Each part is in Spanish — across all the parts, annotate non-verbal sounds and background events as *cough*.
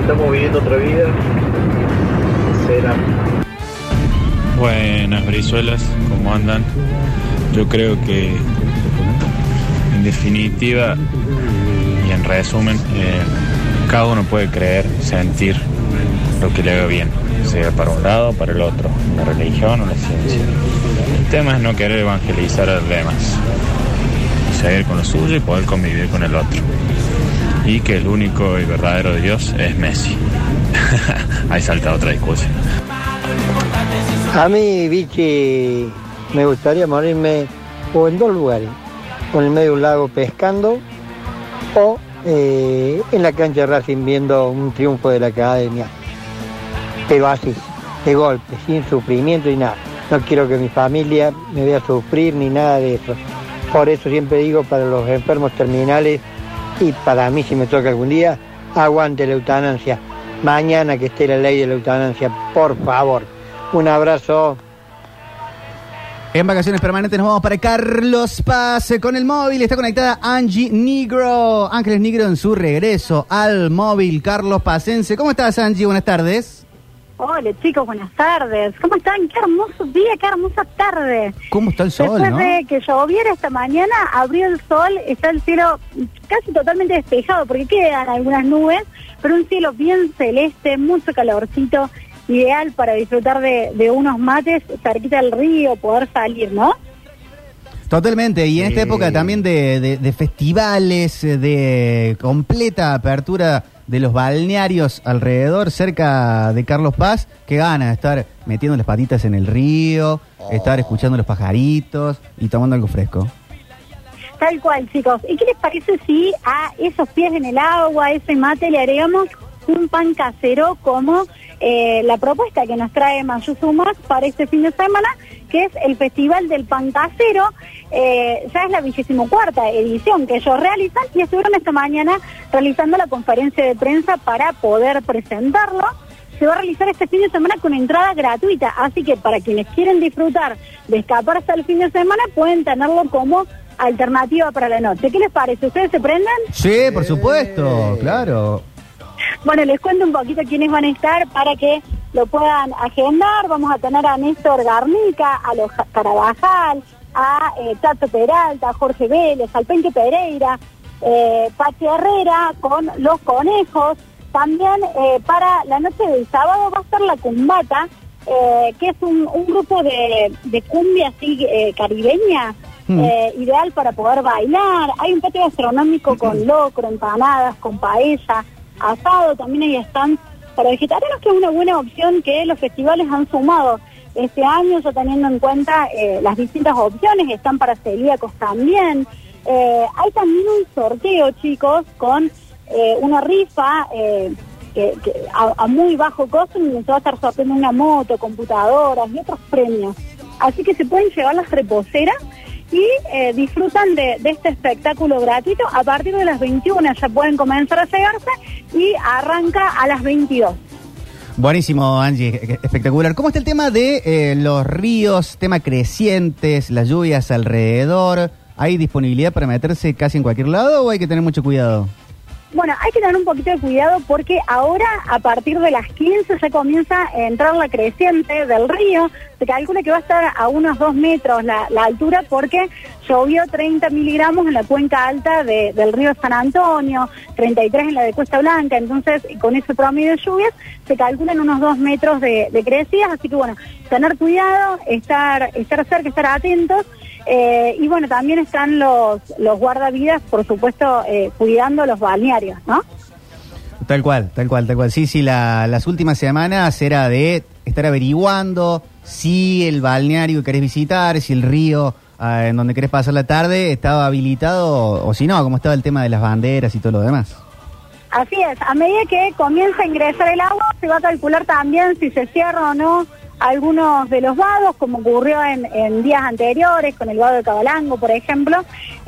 estamos viviendo otra vida, será. Buenas brizuelas, ¿cómo andan? Yo creo que en definitiva y en resumen, eh, cada uno puede creer, sentir lo que le haga bien, sea para un lado o para el otro, una religión o la ciencia. El tema es no querer evangelizar a los demás, seguir con lo suyo y poder convivir con el otro. Y que el único y verdadero Dios es Messi. *laughs* Ahí salta otra discusión. A mí, Vichy, me gustaría morirme o en dos lugares, o en el medio de un lago pescando, o eh, en la cancha de Racing viendo un triunfo de la academia. Pero así, de golpe, sin sufrimiento y nada. No quiero que mi familia me vea sufrir ni nada de eso. Por eso siempre digo para los enfermos terminales y para mí si me toca algún día, aguante la eutanasia. Mañana que esté la ley de la eutanasia, por favor. Un abrazo. En vacaciones permanentes nos vamos para Carlos Paz con el móvil. Está conectada Angie Negro. Ángeles Negro en su regreso al móvil. Carlos Pacense. ¿Cómo estás, Angie? Buenas tardes. Hola chicos, buenas tardes. ¿Cómo están? Qué hermoso día, qué hermosa tarde. ¿Cómo está el sol, Después no? de que lloviera esta mañana, abrió el sol, está el cielo casi totalmente despejado porque quedan algunas nubes, pero un cielo bien celeste, mucho calorcito, ideal para disfrutar de, de unos mates cerquita del río, poder salir, ¿no? Totalmente. Y en esta época también de, de- de festivales, eh, de completa apertura de los balnearios alrededor, cerca de Carlos Paz, que gana de estar metiendo las patitas en el río, estar escuchando los pajaritos y tomando algo fresco. Tal cual, chicos. ¿Y qué les parece si a esos pies en el agua, a ese mate, le agregamos un pan casero como eh, la propuesta que nos trae Mayuzumas para este fin de semana, que es el Festival del Pan Casero? Eh, ya es la vigésimo cuarta edición que ellos realizan y estuvieron esta mañana realizando la conferencia de prensa para poder presentarlo se va a realizar este fin de semana con entrada gratuita, así que para quienes quieren disfrutar de escaparse al fin de semana pueden tenerlo como alternativa para la noche. ¿Qué les parece? ¿Ustedes se prenden? Sí, por supuesto, claro. Bueno, les cuento un poquito quiénes van a estar para que lo puedan agendar. Vamos a tener a Néstor Garnica, a los Carabajal, a eh, Tato Peralta, a Jorge Vélez, al Penque Pereira, eh, Pachi Herrera con Los Conejos. También eh, para la noche del sábado va a estar La Cumbata, eh, que es un, un grupo de, de cumbia así caribeña, Mm. ideal para poder bailar. Hay un patio gastronómico con locro, empanadas, con paella, asado, también hay stands para vegetarianos, que es una buena opción que los festivales han sumado este año, ya teniendo en cuenta eh, las distintas opciones, están para celíacos también. Eh, hay también un sorteo, chicos, con eh, una rifa a, muy bajo costo, donde se va a estar sorteando una moto, computadoras y otros premios. Así que se pueden llevar las reposeras y eh, disfrutan de, este espectáculo gratuito. A partir de las 21 ya pueden comenzar a llegarse y arranca a las 22. Buenísimo, Angie, espectacular. ¿Cómo está el tema de eh, los ríos, tema crecientes, las lluvias alrededor? ¿Hay disponibilidad para meterse casi en cualquier lado o hay que tener mucho cuidado? Bueno, hay que tener un poquito de cuidado porque ahora a partir de las 15 ya comienza a entrar la creciente del río. Se calcula que va a estar a unos 2 metros la, altura porque llovió 30 miligramos en la cuenca alta de- del río San Antonio, 33 en la de Cuesta Blanca. Entonces, con ese promedio de lluvias, se calculan unos 2 metros de, de crecidas. Así que bueno, tener cuidado, estar, estar cerca, estar atentos. Eh, y bueno, también están los, los guardavidas, por supuesto, eh, cuidando los balnearios, ¿no? Tal cual, tal cual, tal cual. Sí, sí, la- las últimas semanas era de estar averiguando si el balneario que querés visitar, si el río ah, en donde querés pasar la tarde estaba habilitado o si no, como estaba el tema de las banderas y todo lo demás. Así es, a medida que comienza a ingresar el agua, se va a calcular también si se cierra o no algunos de los vados, como ocurrió en, días anteriores con el vado de Cabalango, por ejemplo.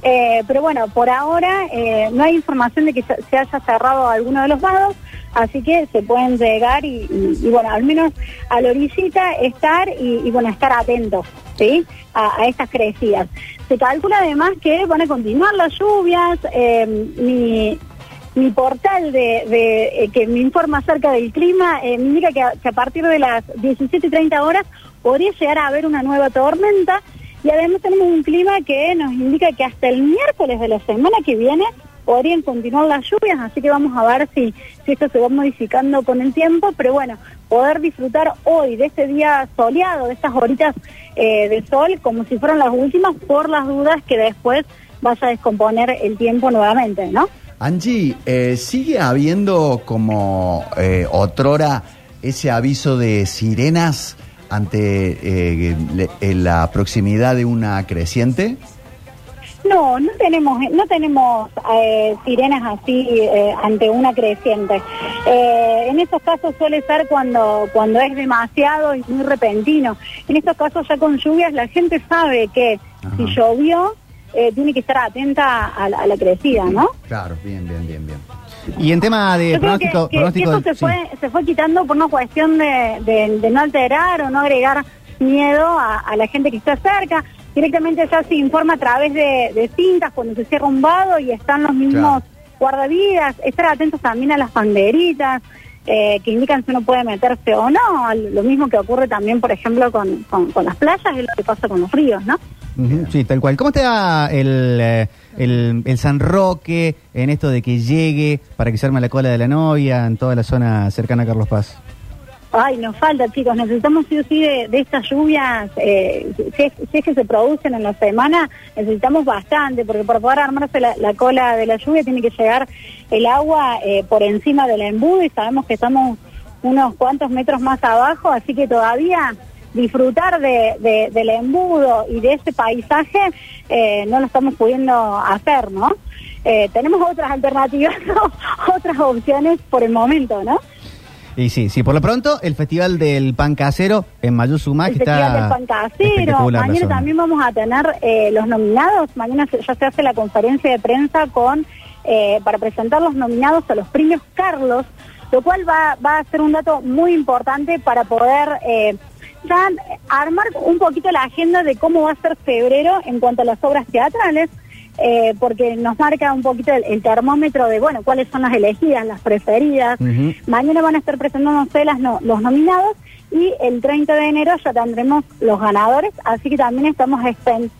Eh, pero bueno, por ahora eh, no hay información de que se haya cerrado alguno de los vados, así que se pueden llegar y, bueno, al menos a la orillita estar y, bueno, estar atentos, ¿sí? A, estas crecidas. Se calcula además que van a continuar las lluvias, eh, mi- mi portal de, eh, que me informa acerca del clima eh, me indica que a, partir de las 17 y 30 horas podría llegar a haber una nueva tormenta y además tenemos un clima que nos indica que hasta el miércoles de la semana que viene podrían continuar las lluvias, así que vamos a ver si, si esto se va modificando con el tiempo, pero bueno, poder disfrutar hoy de este día soleado, de estas horitas eh, de sol, como si fueran las últimas, por las dudas que después vaya a descomponer el tiempo nuevamente, ¿no? Angie, eh, ¿sigue habiendo como eh, otrora ese aviso de sirenas ante eh, le- en la proximidad de una creciente? No, no tenemos, no tenemos eh, sirenas así eh, ante una creciente. Eh, en estos casos suele ser cuando cuando es demasiado y muy repentino. En estos casos ya con lluvias la gente sabe que Ajá. si llovió eh, tiene que estar atenta a, la- a la crecida, ¿no? Claro, bien, bien, bien, bien. Y en tema de Yo creo que, pronóstico, que- eso se sí. fue, se fue quitando por una cuestión de, de- de no alterar o no agregar miedo a, a la gente que está cerca. Directamente ya se informa a través de, de cintas cuando se cierra un vado y están los mismos guardavidas. Estar atentos también a las banderitas eh, que indican si uno puede meterse o no. Lo mismo que ocurre también, por ejemplo, con, con- con las playas es lo que pasa con los ríos, ¿no? Ujú, Sí, tal cual. ¿Cómo está el, eh, el, el San Roque en esto de que llegue para que se arme la cola de la novia en toda la zona cercana a Carlos Paz? Ay, nos falta, chicos. Necesitamos sí o sí de, de estas lluvias. eh, si, es, si es que se producen en la semana, necesitamos bastante, porque para poder armarse la, la cola de la lluvia tiene que llegar el agua eh, por encima del embudo y sabemos que estamos unos cuantos metros más abajo, así que todavía disfrutar de, de- del embudo y de ese paisaje eh, no lo estamos pudiendo hacer, ¿no? Eh, tenemos otras alternativas, *laughs* otras opciones por el momento, ¿no? Y sí, sí, por lo pronto, el Festival del Pan Casero en Mayuzumá, el que está Festival del Pan Casero. Mañana también vamos a tener eh, los nominados. Mañana se- ya se hace la conferencia de prensa con eh, para presentar los nominados a los premios Carlos, lo cual va, va a ser un dato muy importante para poder eh, ya armar un poquito la agenda de cómo va a ser febrero en cuanto a las obras teatrales. eh, porque nos marca un poquito el, el termómetro de, bueno, cuáles son las elegidas, las preferidas. Mañana van a estar presentándose las no- los nominados y el 30 de enero ya tendremos los ganadores, así que también estamos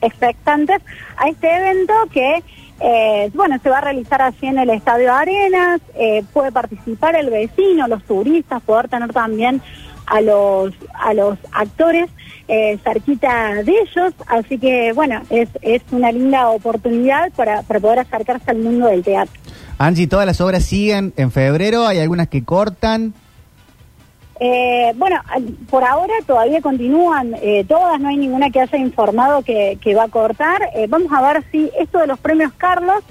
expectantes a este evento que, eh, bueno, se va a realizar así en el Estadio Arenas, eh, puede participar el vecino, los turistas, poder tener también a los a los actores eh, cerquita de ellos, así que bueno, es, es una linda oportunidad para, para poder acercarse al mundo del teatro. Angie, todas las obras siguen en febrero, hay algunas que cortan. Eh, bueno, por ahora todavía continúan eh, todas, no hay ninguna que haya informado que, que va a cortar. Eh, vamos a ver si esto de los premios Carlos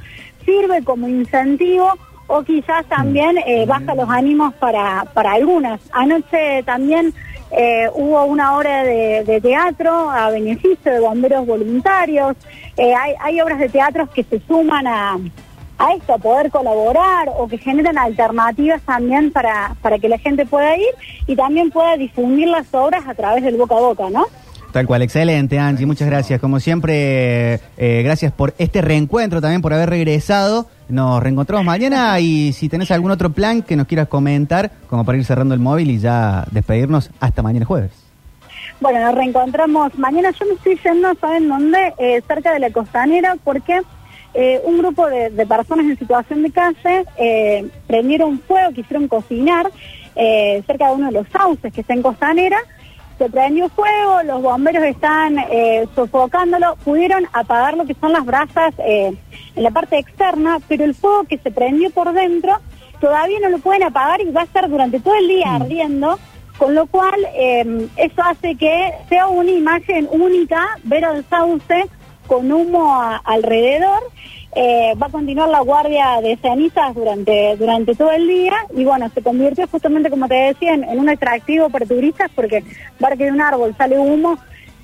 sirve como incentivo o quizás también eh, baja los ánimos para, para algunas. Anoche también eh, hubo una hora de, de teatro a beneficio de bomberos voluntarios. Eh, hay, hay obras de teatro que se suman a, a esto, a poder colaborar o que generan alternativas también para, para que la gente pueda ir y también pueda difundir las obras a través del boca a boca, ¿no? Tal cual, excelente, Angie, muchas gracias. Como siempre, eh, gracias por este reencuentro, también por haber regresado. Nos reencontramos mañana y si tenés algún otro plan que nos quieras comentar, como para ir cerrando el móvil y ya despedirnos hasta mañana jueves. Bueno, nos reencontramos mañana. Yo me estoy yendo, ¿saben dónde? Eh, cerca de la costanera, porque eh, un grupo de, personas en situación de calle eh, prendieron fuego, quisieron cocinar eh, cerca de uno de los sauces que está en costanera. Se prendió fuego, los bomberos están eh, sofocándolo, pudieron apagar lo que son las brasas eh, en la parte externa, pero el fuego que se prendió por dentro todavía no lo pueden apagar y va a estar durante todo el día ardiendo, con lo cual eh, eso hace que sea una imagen única ver al sauce con humo a- alrededor. Eh, va a continuar la guardia de cenizas durante, durante todo el día y bueno, se convirtió justamente, como te decía, en, en un atractivo para turistas porque ver que de un árbol sale humo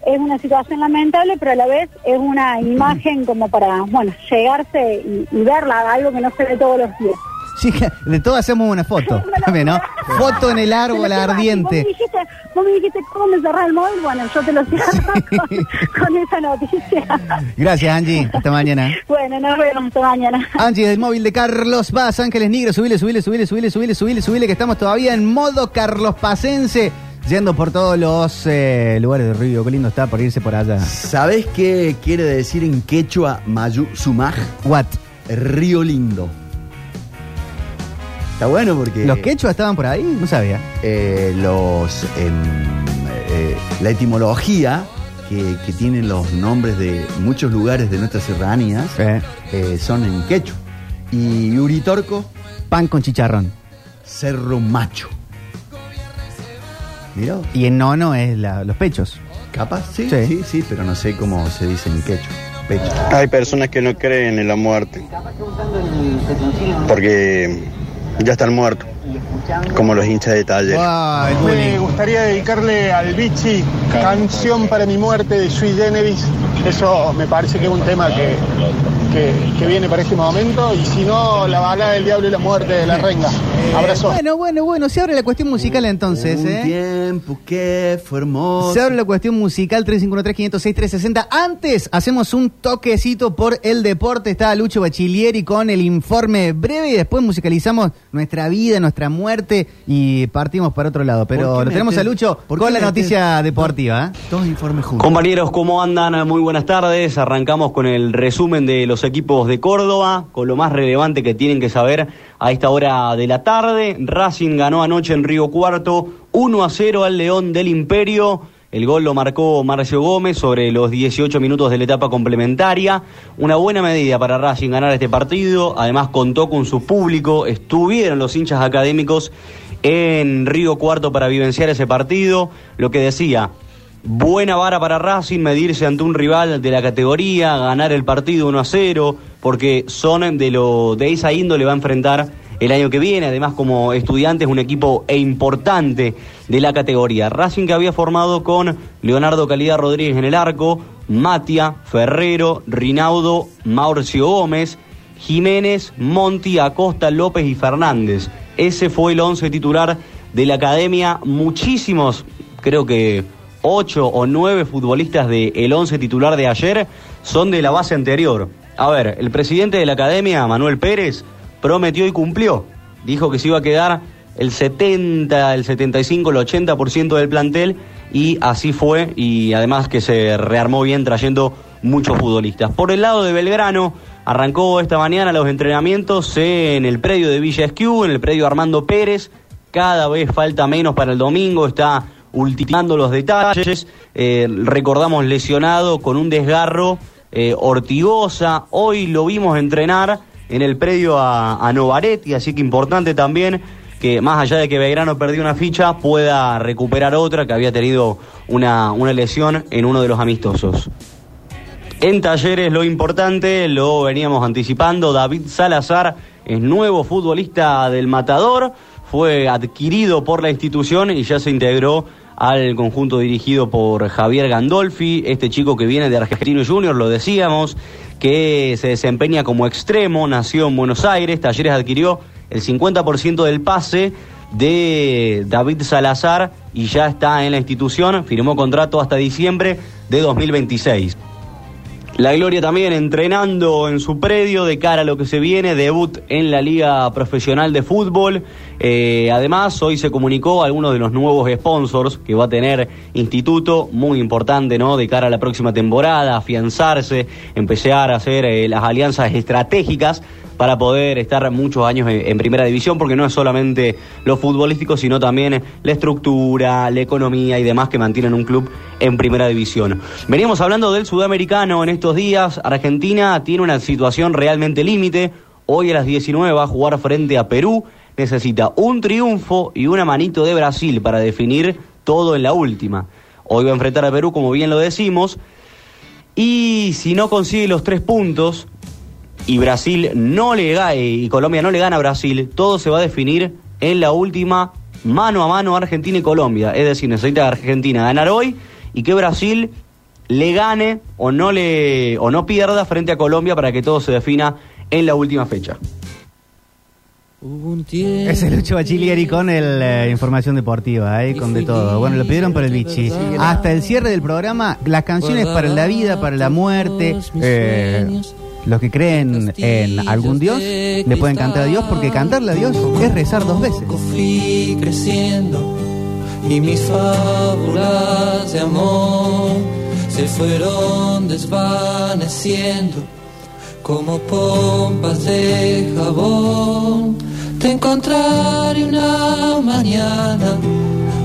es una situación lamentable, pero a la vez es una imagen como para, bueno, llegarse y, y verla, algo que no se ve todos los días. Sí, de todo hacemos una foto. *laughs* También, ¿no? Foto en el árbol ardiente. Vos me dijiste, vos me dijiste cómo me cerrás el móvil, bueno, yo te lo *laughs* cierro con, con esa noticia. Gracias, Angie. Hasta mañana. bueno, nos vemos hasta mañana. Angie del móvil de Carlos Paz, Ángeles Negros, subile, subile, subile, subile, subile, subile, subile, que estamos todavía en modo Carlos Pacense, yendo por todos los eh, lugares de Río. Qué lindo está por irse por allá. ¿Sabés qué quiere decir en quechua Mayu Sumaj? What? Río lindo. Está bueno porque. ¿Los quechua estaban por ahí? No sabía. eh, los em, eh, la etimología que, que tienen los nombres de muchos lugares de nuestras serranías Eh, eh, son en quechua. Y Uritorco, pan con chicharrón. Cerro Macho. Mira, Y en nono es la- los pechos. capaz, sí, Sí. sí, sí, pero no sé cómo se dice en quechua. Pecho. Hay personas que no creen en la muerte porque ya están muertos, como los hinchas de taller. Me gustaría dedicarle al Vichy Canción para mi muerte de Sui Generis. Eso me parece que es un tema que, que, que viene para este momento. Y si no, la balada del diablo y la muerte de la renga. Abrazo. Bueno, bueno, bueno. Se abre la cuestión musical entonces, Un ¿eh? tiempo que fue hermoso. Se abre la cuestión musical 353-506-360. Antes hacemos un toquecito por el deporte. Está Lucho Bachilieri con el informe breve y después musicalizamos nuestra vida, nuestra muerte y partimos para otro lado. Pero ¿Por qué lo tenemos a Lucho por con la noticia deportiva. ¿eh? Dos informes juntos. Compañeros, ¿cómo andan? Muy buenas tardes. Arrancamos con el resumen de los equipos de Córdoba, con lo más relevante que tienen que saber a esta hora de la tarde. Racing ganó anoche en Río Cuarto 1 a 0 al León del Imperio. El gol lo marcó Marcio Gómez sobre los 18 minutos de la etapa complementaria. Una buena medida para Racing ganar este partido. Además contó con su público. Estuvieron los hinchas académicos en Río Cuarto para vivenciar ese partido. Lo que decía, Buena vara para Racing, medirse ante un rival de la categoría, ganar el partido 1 a 0, porque son de lo de esa índole va a enfrentar el año que viene, además como estudiante es un equipo e importante de la categoría. Racing que había formado con Leonardo Calidad Rodríguez en el arco, Matia, Ferrero, Rinaudo, Mauricio Gómez, Jiménez, Monti, Acosta, López y Fernández. Ese fue el once titular de la academia. Muchísimos, creo que ocho o nueve futbolistas del once titular de ayer son de la base anterior. A ver, el presidente de la academia, Manuel Pérez, prometió y cumplió. Dijo que se iba a quedar el 70, el 75, el 80% del plantel y así fue y además que se rearmó bien trayendo muchos futbolistas. Por el lado de Belgrano, arrancó esta mañana los entrenamientos en el predio de Villa Esquiú, en el predio Armando Pérez. Cada vez falta menos para el domingo, está ultimando los detalles. Eh, recordamos lesionado con un desgarro eh, Ortigosa. Hoy lo vimos entrenar en el predio a, a Novaretti, así que importante también que más allá de que Belgrano perdió una ficha, pueda recuperar otra que había tenido una, una lesión en uno de los amistosos. En talleres lo importante, lo veníamos anticipando, David Salazar es nuevo futbolista del Matador, fue adquirido por la institución y ya se integró al conjunto dirigido por Javier Gandolfi, este chico que viene de Argentino Junior, lo decíamos, que se desempeña como extremo, nació en Buenos Aires, Talleres adquirió el 50% del pase de David Salazar y ya está en la institución, firmó contrato hasta diciembre de 2026. La Gloria también entrenando en su predio de cara a lo que se viene, debut en la Liga Profesional de Fútbol. Eh, además, hoy se comunicó algunos de los nuevos sponsors que va a tener Instituto, muy importante, ¿no? De cara a la próxima temporada, afianzarse, empezar a hacer eh, las alianzas estratégicas para poder estar muchos años en, primera división, porque no es solamente lo futbolístico, sino también la estructura, la economía y demás que mantienen un club en primera división. Veníamos hablando del sudamericano en estos días. Argentina tiene una situación realmente límite. Hoy a las 19 va a jugar frente a Perú. Necesita un triunfo y una manito de Brasil para definir todo en la última. Hoy va a enfrentar a Perú, como bien lo decimos. Y si no consigue los tres puntos, y Brasil no le gana, y Colombia no le gana a Brasil, todo se va a definir en la última mano a mano Argentina y Colombia. Es decir, necesita Argentina ganar hoy y que Brasil le gane o no le o no pierda frente a Colombia para que todo se defina en la última fecha. Ese es Lucho Bachilieri con el eh, información deportiva, eh, con de todo. Bueno, lo pidieron para el bichi. Hasta el cierre del programa, las canciones para la vida, para la muerte. eh, los que creen en algún Dios le pueden cantar a Dios porque cantarle a Dios es rezar dos veces. fui creciendo y mis fábulas de amor se fueron desvaneciendo como pompas de jabón. Te encontraré una mañana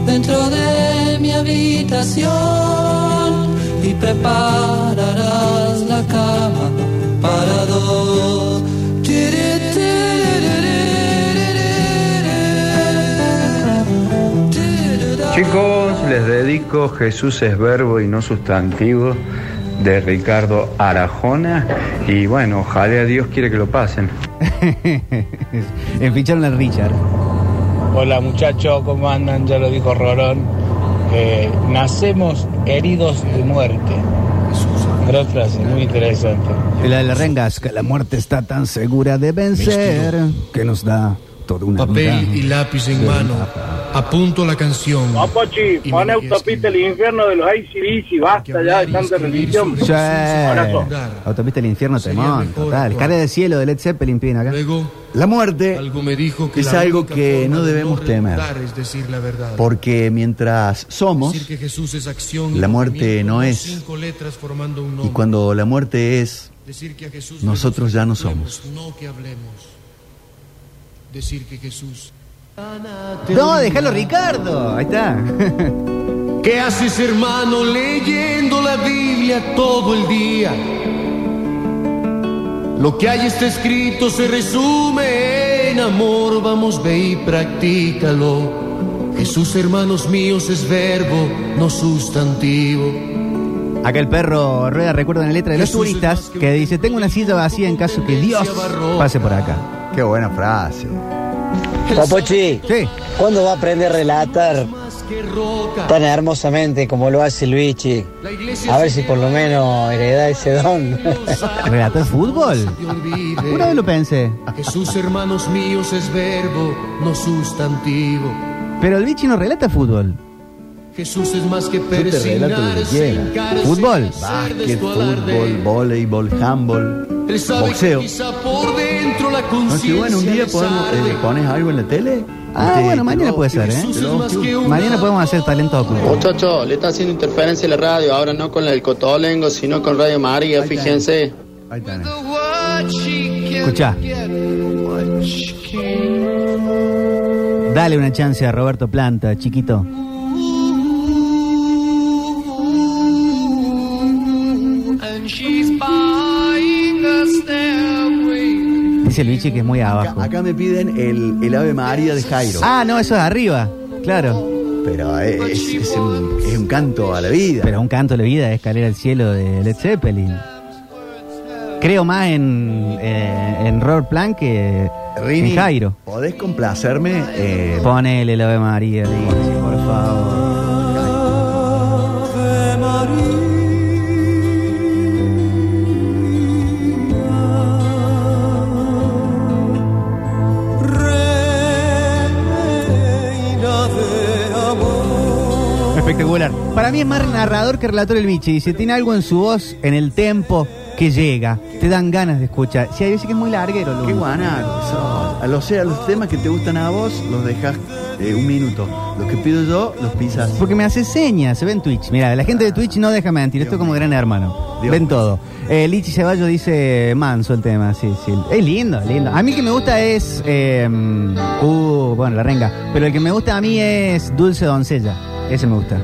dentro de mi habitación y prepararás la cama para dos. Chicos, les dedico Jesús es verbo y no sustantivo de Ricardo Arajona y bueno, ojalá a Dios quiere que lo pasen. *laughs* Enficharon al Richard. Hola muchachos, ¿cómo andan? Ya lo dijo Rorón. Eh, nacemos heridos de muerte. Gran frase, muy interesante. La de la rengas, que la muerte está tan segura de vencer que nos da toda una Papel vida. y lápiz en mano. Apunto la canción. Papachi, pon autopista el infierno de los ACDC, basta ya de tanta religión. Sí. Abrazo. Autopista del infierno, temón, total. Cara del cielo de Led Zeppelin piden acá. La muerte Algo me dijo que es la algo que no de debemos temer. remontar es decir la verdad. Porque mientras somos, Decir que Jesús es acción la muerte no es. cinco letras formando un Y cuando la muerte es, Decir que a Jesús nosotros ya no somos. No que hablemos. Decir que Jesús. No, déjalo Ricardo. Ahí está. *laughs* ¿Qué haces, hermano, leyendo la Biblia todo el día? Lo que hay está escrito se resume en amor, vamos, ve y practícalo. Jesús, hermanos míos, es verbo, no sustantivo. Acá el perro rueda recuerda la letra de los turistas que dice, tengo una silla vacía en caso que Dios pase por acá. Qué buena frase. Papochi, ¿cuándo va a aprender a relatar tan hermosamente como lo hace Luigi? A ver si por lo menos hereda ese don. *laughs* ¿Relatar fútbol? Una vez lo pensé. Jesús, hermanos míos, es verbo, no sustantivo. Pero el bichi no relata fútbol. Jesús es más que Yo te relato lo que persignarse, quiera. encarce, Fútbol. Básquet, fútbol, voleibol, handball, Él sabe boxeo. que quizá por dentro la No, si bueno, un día podemos, eh, pones algo en la tele. Ah, Te- bueno, mañana puede ser, ¿eh? Mañana podemos hacer talento oculto. Muchacho, le está haciendo interferencia a la radio, ahora no con la del Cotolengo, sino con Radio María, fíjense. Ahí tenés. Escuchá. Dale una chance a Roberto Planta, chiquito. Dice el bichi que es muy abajo. acá me piden el, el Ave María de Jairo. Ah, no, eso es arriba. Claro. Pero es, es un, es un canto a la vida. Pero un canto de la vida, escalera al cielo de Led Zeppelin. Creo más en, eh, en Robert que Rini, en Jairo. ¿podés complacerme? Eh, Ponele el Ave María, Richie, por favor. Espectacular. Para mí es más narrador que relator el biche. Dice, tiene algo en su voz, en el tempo, que llega. Te dan ganas de escuchar. Si hay veces que es muy larguero. Qué guanaco sos. A los, sea, los temas que te gustan a vos, los dejas eh, un minuto. Los que pido yo, los pisas. Porque me hace señas, se ve en Twitch. Mira, la gente de Twitch no deja mentir, esto es como gran hermano. Dios Ven todo. Eh, Lichi Ceballos dice manso el tema, sí, sí. Es lindo, lindo. A mí que me gusta es. eh, uh, bueno, la renga. Pero el que me gusta a mí es Dulce Doncella. Ese me gusta.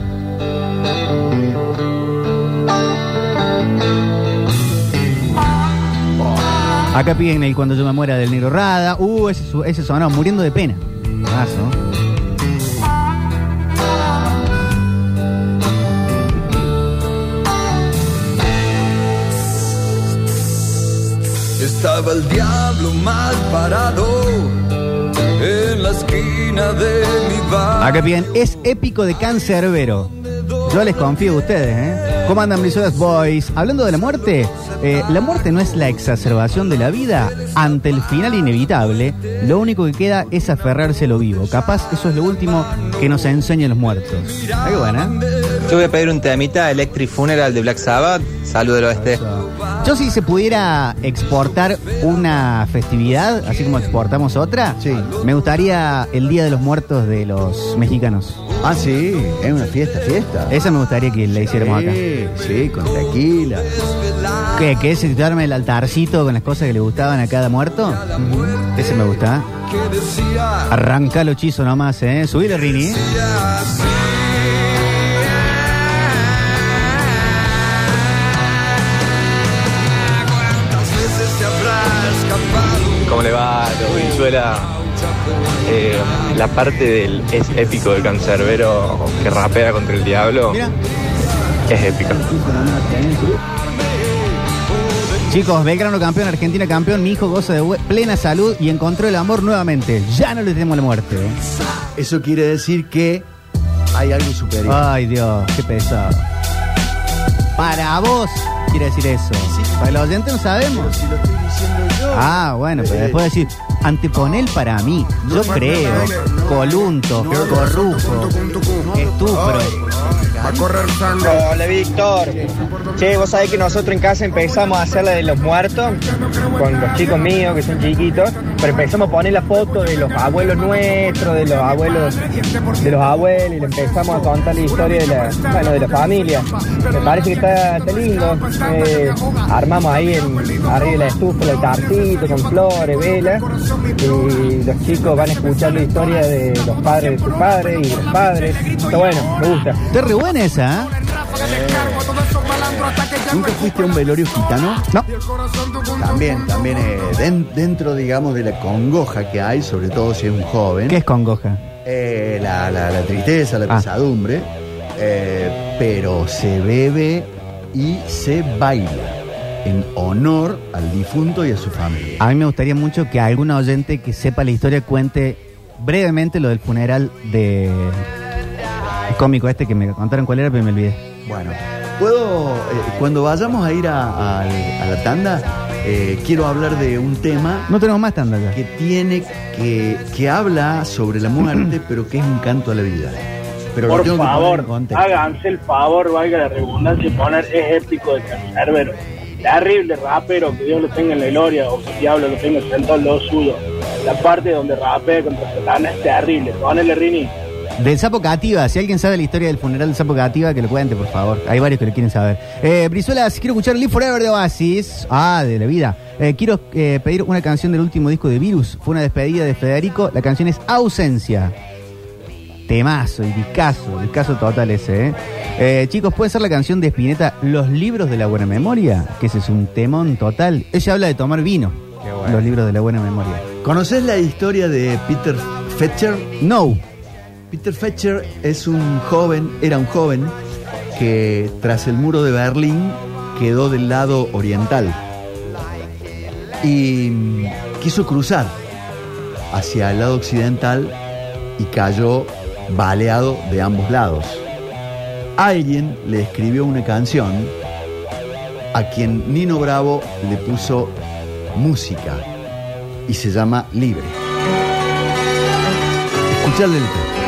Acá piden el Cuando yo me muera del Negro Rada. Uh, ese, ese sonó muriendo de pena. Estaba el diablo mal parado en la esquina de mi bar. Acá piden, es épico de cancerbero. Yo les confío a ustedes, ¿eh? ¿Cómo andan Brizuelas Boys? Hablando de la muerte, eh, la muerte no es la exacerbación de la vida. Ante el final inevitable, lo único que queda es aferrarse a lo vivo. Capaz eso es lo último que nos enseñan los muertos. Ah, qué buena. Yo voy a pedir un temita Electric Funeral de Black Sabbath. Salud del oeste. Yo si se pudiera exportar una festividad, así como exportamos otra, me gustaría el Día de los Muertos de los mexicanos. Ah, sí, es una fiesta, fiesta. Esa me gustaría que la hiciéramos acá. Sí, sí, con tequila. ¿Qué? ¿Qué es situarme el altarcito con las cosas que le gustaban a cada muerto? Ese me gusta. Arranca el hechizo nomás, ¿eh? Subile, Rini. ¿Cómo le va, Venezuela? Eh, la parte del es épico del cancerbero que rapea contra el diablo es épica. Chicos, Belgrano campeón, Argentina campeón, mi hijo goza de plena salud y encontró el amor nuevamente. Ya no le tenemos la muerte. ¿eh? Eso quiere decir que hay algo superior. Ay, Dios, qué pesado. Para vos, quiere decir eso. Para los oyentes no sabemos. Si lo estoy diciendo yo. Ah, bueno, pero después decir, anteponer para mí. Yo creo, colunto, corrupto, estupro. Hola Víctor. Che, vos sabés que nosotros en casa empezamos a hacer la de los muertos con los chicos míos que son chiquitos, pero empezamos a poner la foto de los abuelos nuestros, de los abuelos de los abuelos y le empezamos a contar la historia de la, bueno, de la familia. Me parece que está, está lindo. Eh, armamos ahí en, arriba de la estufa el altarcito con flores, velas y los chicos van a escuchar la historia de los padres de sus padres y de los padres. Está bueno, me gusta. Está re buena esa, ¿eh? ¿Nunca fuiste a un velorio gitano? No. También, también eh, den- dentro, digamos, de la congoja que hay, sobre todo si es un joven. ¿Qué es congoja? Eh, la, la- la tristeza, la Ah. pesadumbre. eh, pero se bebe y se baila en honor al difunto y a su familia. A mí me gustaría mucho que algún oyente que sepa la historia cuente brevemente lo del funeral de cómico este que me contaron cuál era, pero me olvidé. Bueno, puedo, eh, cuando vayamos a ir a, al- a la tanda, eh, quiero hablar de un tema No tenemos más tanda ya. que tiene, que, que habla sobre la muerte, *clears throat* pero que es un canto a la vida. Pero lo Por favor, en háganse el favor, valga la redundancia, poner es épico de cancerbero. Terrible rapero, que Dios lo tenga en la gloria, o que el diablo lo tenga sentado al lado suyo. La parte donde rapea contra Satanás es terrible. Ponele, Rini. Del Sapo Cativa, si alguien sabe la historia del funeral del Sapo Cativa, que lo cuente, por favor. Hay varios que lo quieren saber. Eh, Brizuelas, quiero escuchar Live Forever de Oasis. Ah, de la vida. Eh, quiero eh, pedir una canción del último disco de Virus. Fue una despedida de Federico. La canción es Ausencia. Temazo y discazo, discazo total ese, ¿eh? Eh, Chicos, ¿puede ser la canción de Spinetta Los libros de la buena memoria? Que ese es un temón total. Ella habla de tomar vino. Los libros de la buena memoria. ¿Conoces la historia de Peter Fetcher? No. Peter Fetcher es un joven, era un joven que tras el muro de Berlín quedó del lado oriental y mm, quiso cruzar hacia el lado occidental y cayó baleado de ambos lados. Alguien le escribió una canción a quien Nino Bravo le puso música y se llama Libre. Escuchadle el tema.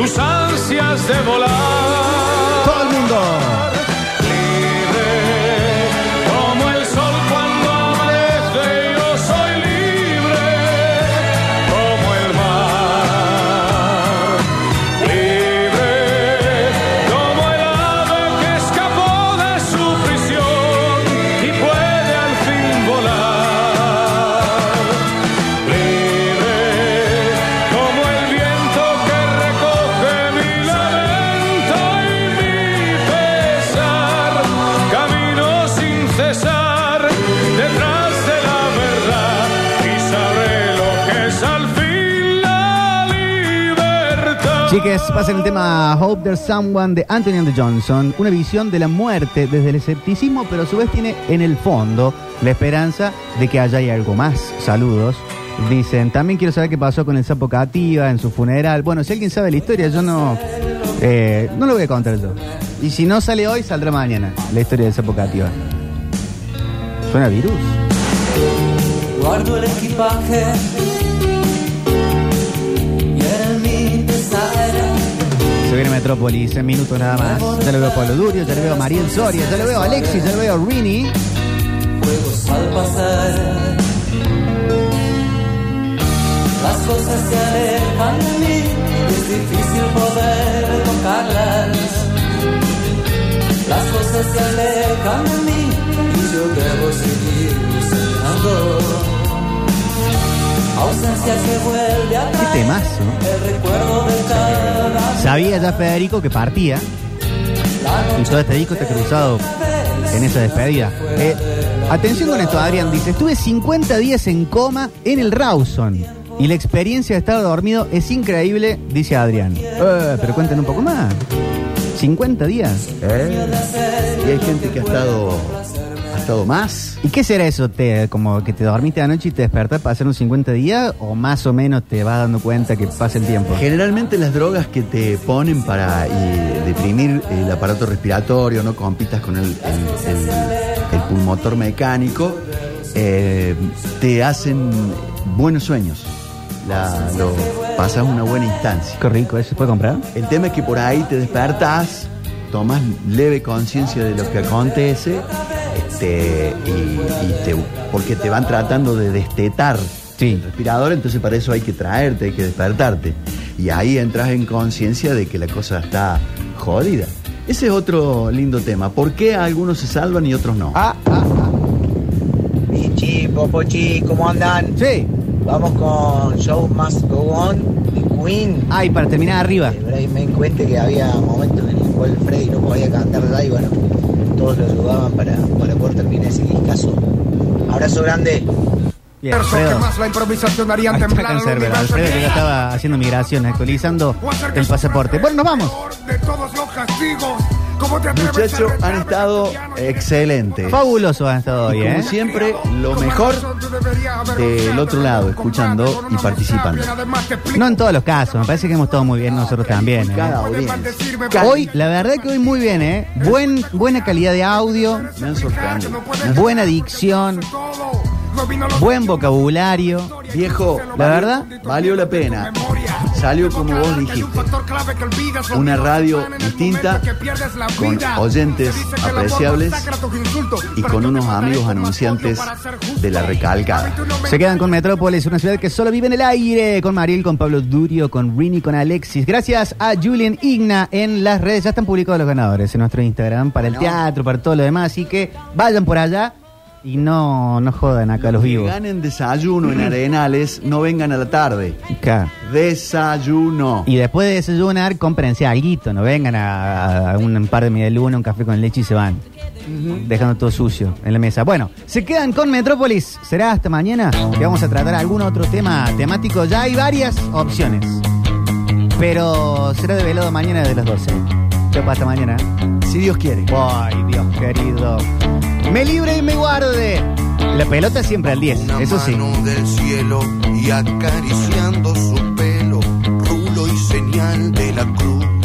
sus ansias de volar. Todo el mundo. Pasen el tema Hope There's Someone de Anthony and Johnson. Una visión de la muerte desde el escepticismo, pero a su vez tiene en el fondo la esperanza de que haya algo más. Saludos. Dicen, también quiero saber qué pasó con el sapo Cativa en su funeral. Bueno, si alguien sabe la historia, yo no, eh, no lo voy a contar yo. Y si no sale hoy, saldrá mañana la historia del sapo Cativa. Suena virus. Guardo el equipaje Metrópolis en minutos nada más. Ya lo veo a Pablo Durio, ya lo veo a Mariel Soria, ya lo veo a Alexis, ya lo veo a Rini. juegos al pasar. Las cosas se alejan de mí, es difícil poder tocarlas. Las cosas se alejan de mí y yo debo seguir soñando. Ausencia vuelve a Qué temazo. el recuerdo de cada Sabía ya Federico que partía. Y todo este disco está cruzado en esa despedida. Eh, atención con esto, Adrián. Dice, estuve 50 días en coma en el Rawson. Y la experiencia de estar dormido es increíble, dice Adrián. Eh, pero cuenten un poco más. 50 días. ¿Eh? Y hay gente que ha estado, estado más. ¿Y qué será eso? ¿Te, como que te dormiste anoche y te despertás para hacer unos 50 días? ¿O más o menos te vas dando cuenta que pasa el tiempo? Generalmente las drogas que te ponen para eh, deprimir el aparato respiratorio, no compitas con el, el, el- el pulmotor mecánico, eh, te hacen buenos sueños. La- lo, pasas una buena instancia. Qué rico, ¿eso se puede comprar? El tema es que por ahí te despertás, tomas leve conciencia de lo que acontece, este, y, y te, porque te van tratando de destetar el respirador, entonces para eso hay que traerte, hay que despertarte. Y ahí entras en conciencia de que la cosa está jodida. Ese es otro lindo tema. ¿Por qué algunos se salvan y otros no? Ah, Pichi, Popochi, ¿cómo andan? Sí. Vamos con Show Must Go On de Queen. Ay, para terminar arriba. Ahí me di cuenta que había momentos en los cuales Freddy no podía cantar y bueno, todos lo ayudaban para, para poder terminar ese discazo. Abrazo grande. Bien, Alfredo. la improvisación Ahí está Cancerbero. Alfredo que ya estaba haciendo migraciones, actualizando el pasaporte. Bueno, nos vamos. De todos los castigos. ¿Cómo te atreves Muchachos, han estado excelentes. Fabuloso han estado hoy, Y como ¿eh? siempre, lo mejor del otro lado, escuchando y participando. No en todos los casos, me parece que hemos estado muy bien nosotros también. ¿eh? Cada audiencia. Hoy, la verdad que hoy muy bien, ¿eh? Buen, buena calidad de audio, Me han sorprendido. buena dicción, buen vocabulario. Viejo, La verdad, valió la pena. Salió como vos dijiste. Una radio distinta, con oyentes apreciables y con unos amigos anunciantes de la recalcada. Se quedan con Metrópolis, una ciudad que solo vive en el aire. Con Mariel, con Pablo Durio, con Rini, con Alexis. Gracias a Julian Igna en las redes. Ya están publicados los ganadores en nuestro Instagram para el teatro, para todo lo demás. Así que vayan por allá y no, no jodan acá los Que vivos. ganen desayuno en Arenales, no vengan a la tarde. Acá. Desayuno. Y después de desayunar, cómprense alguito. No vengan a, a un par de media luna, un café con leche y se van. Dejando todo sucio en la mesa. Bueno, se quedan con Metrópolis. Será hasta mañana que vamos a tratar algún otro tema temático. Ya hay varias opciones. Pero será develado mañana de las 12. Chau, hasta mañana. Si Dios quiere. Ay, Dios querido. Me libre y me guarde. La pelota siempre al 10, eso sí. mano del cielo y acariciando su pelo, rulo y señal de la cruz.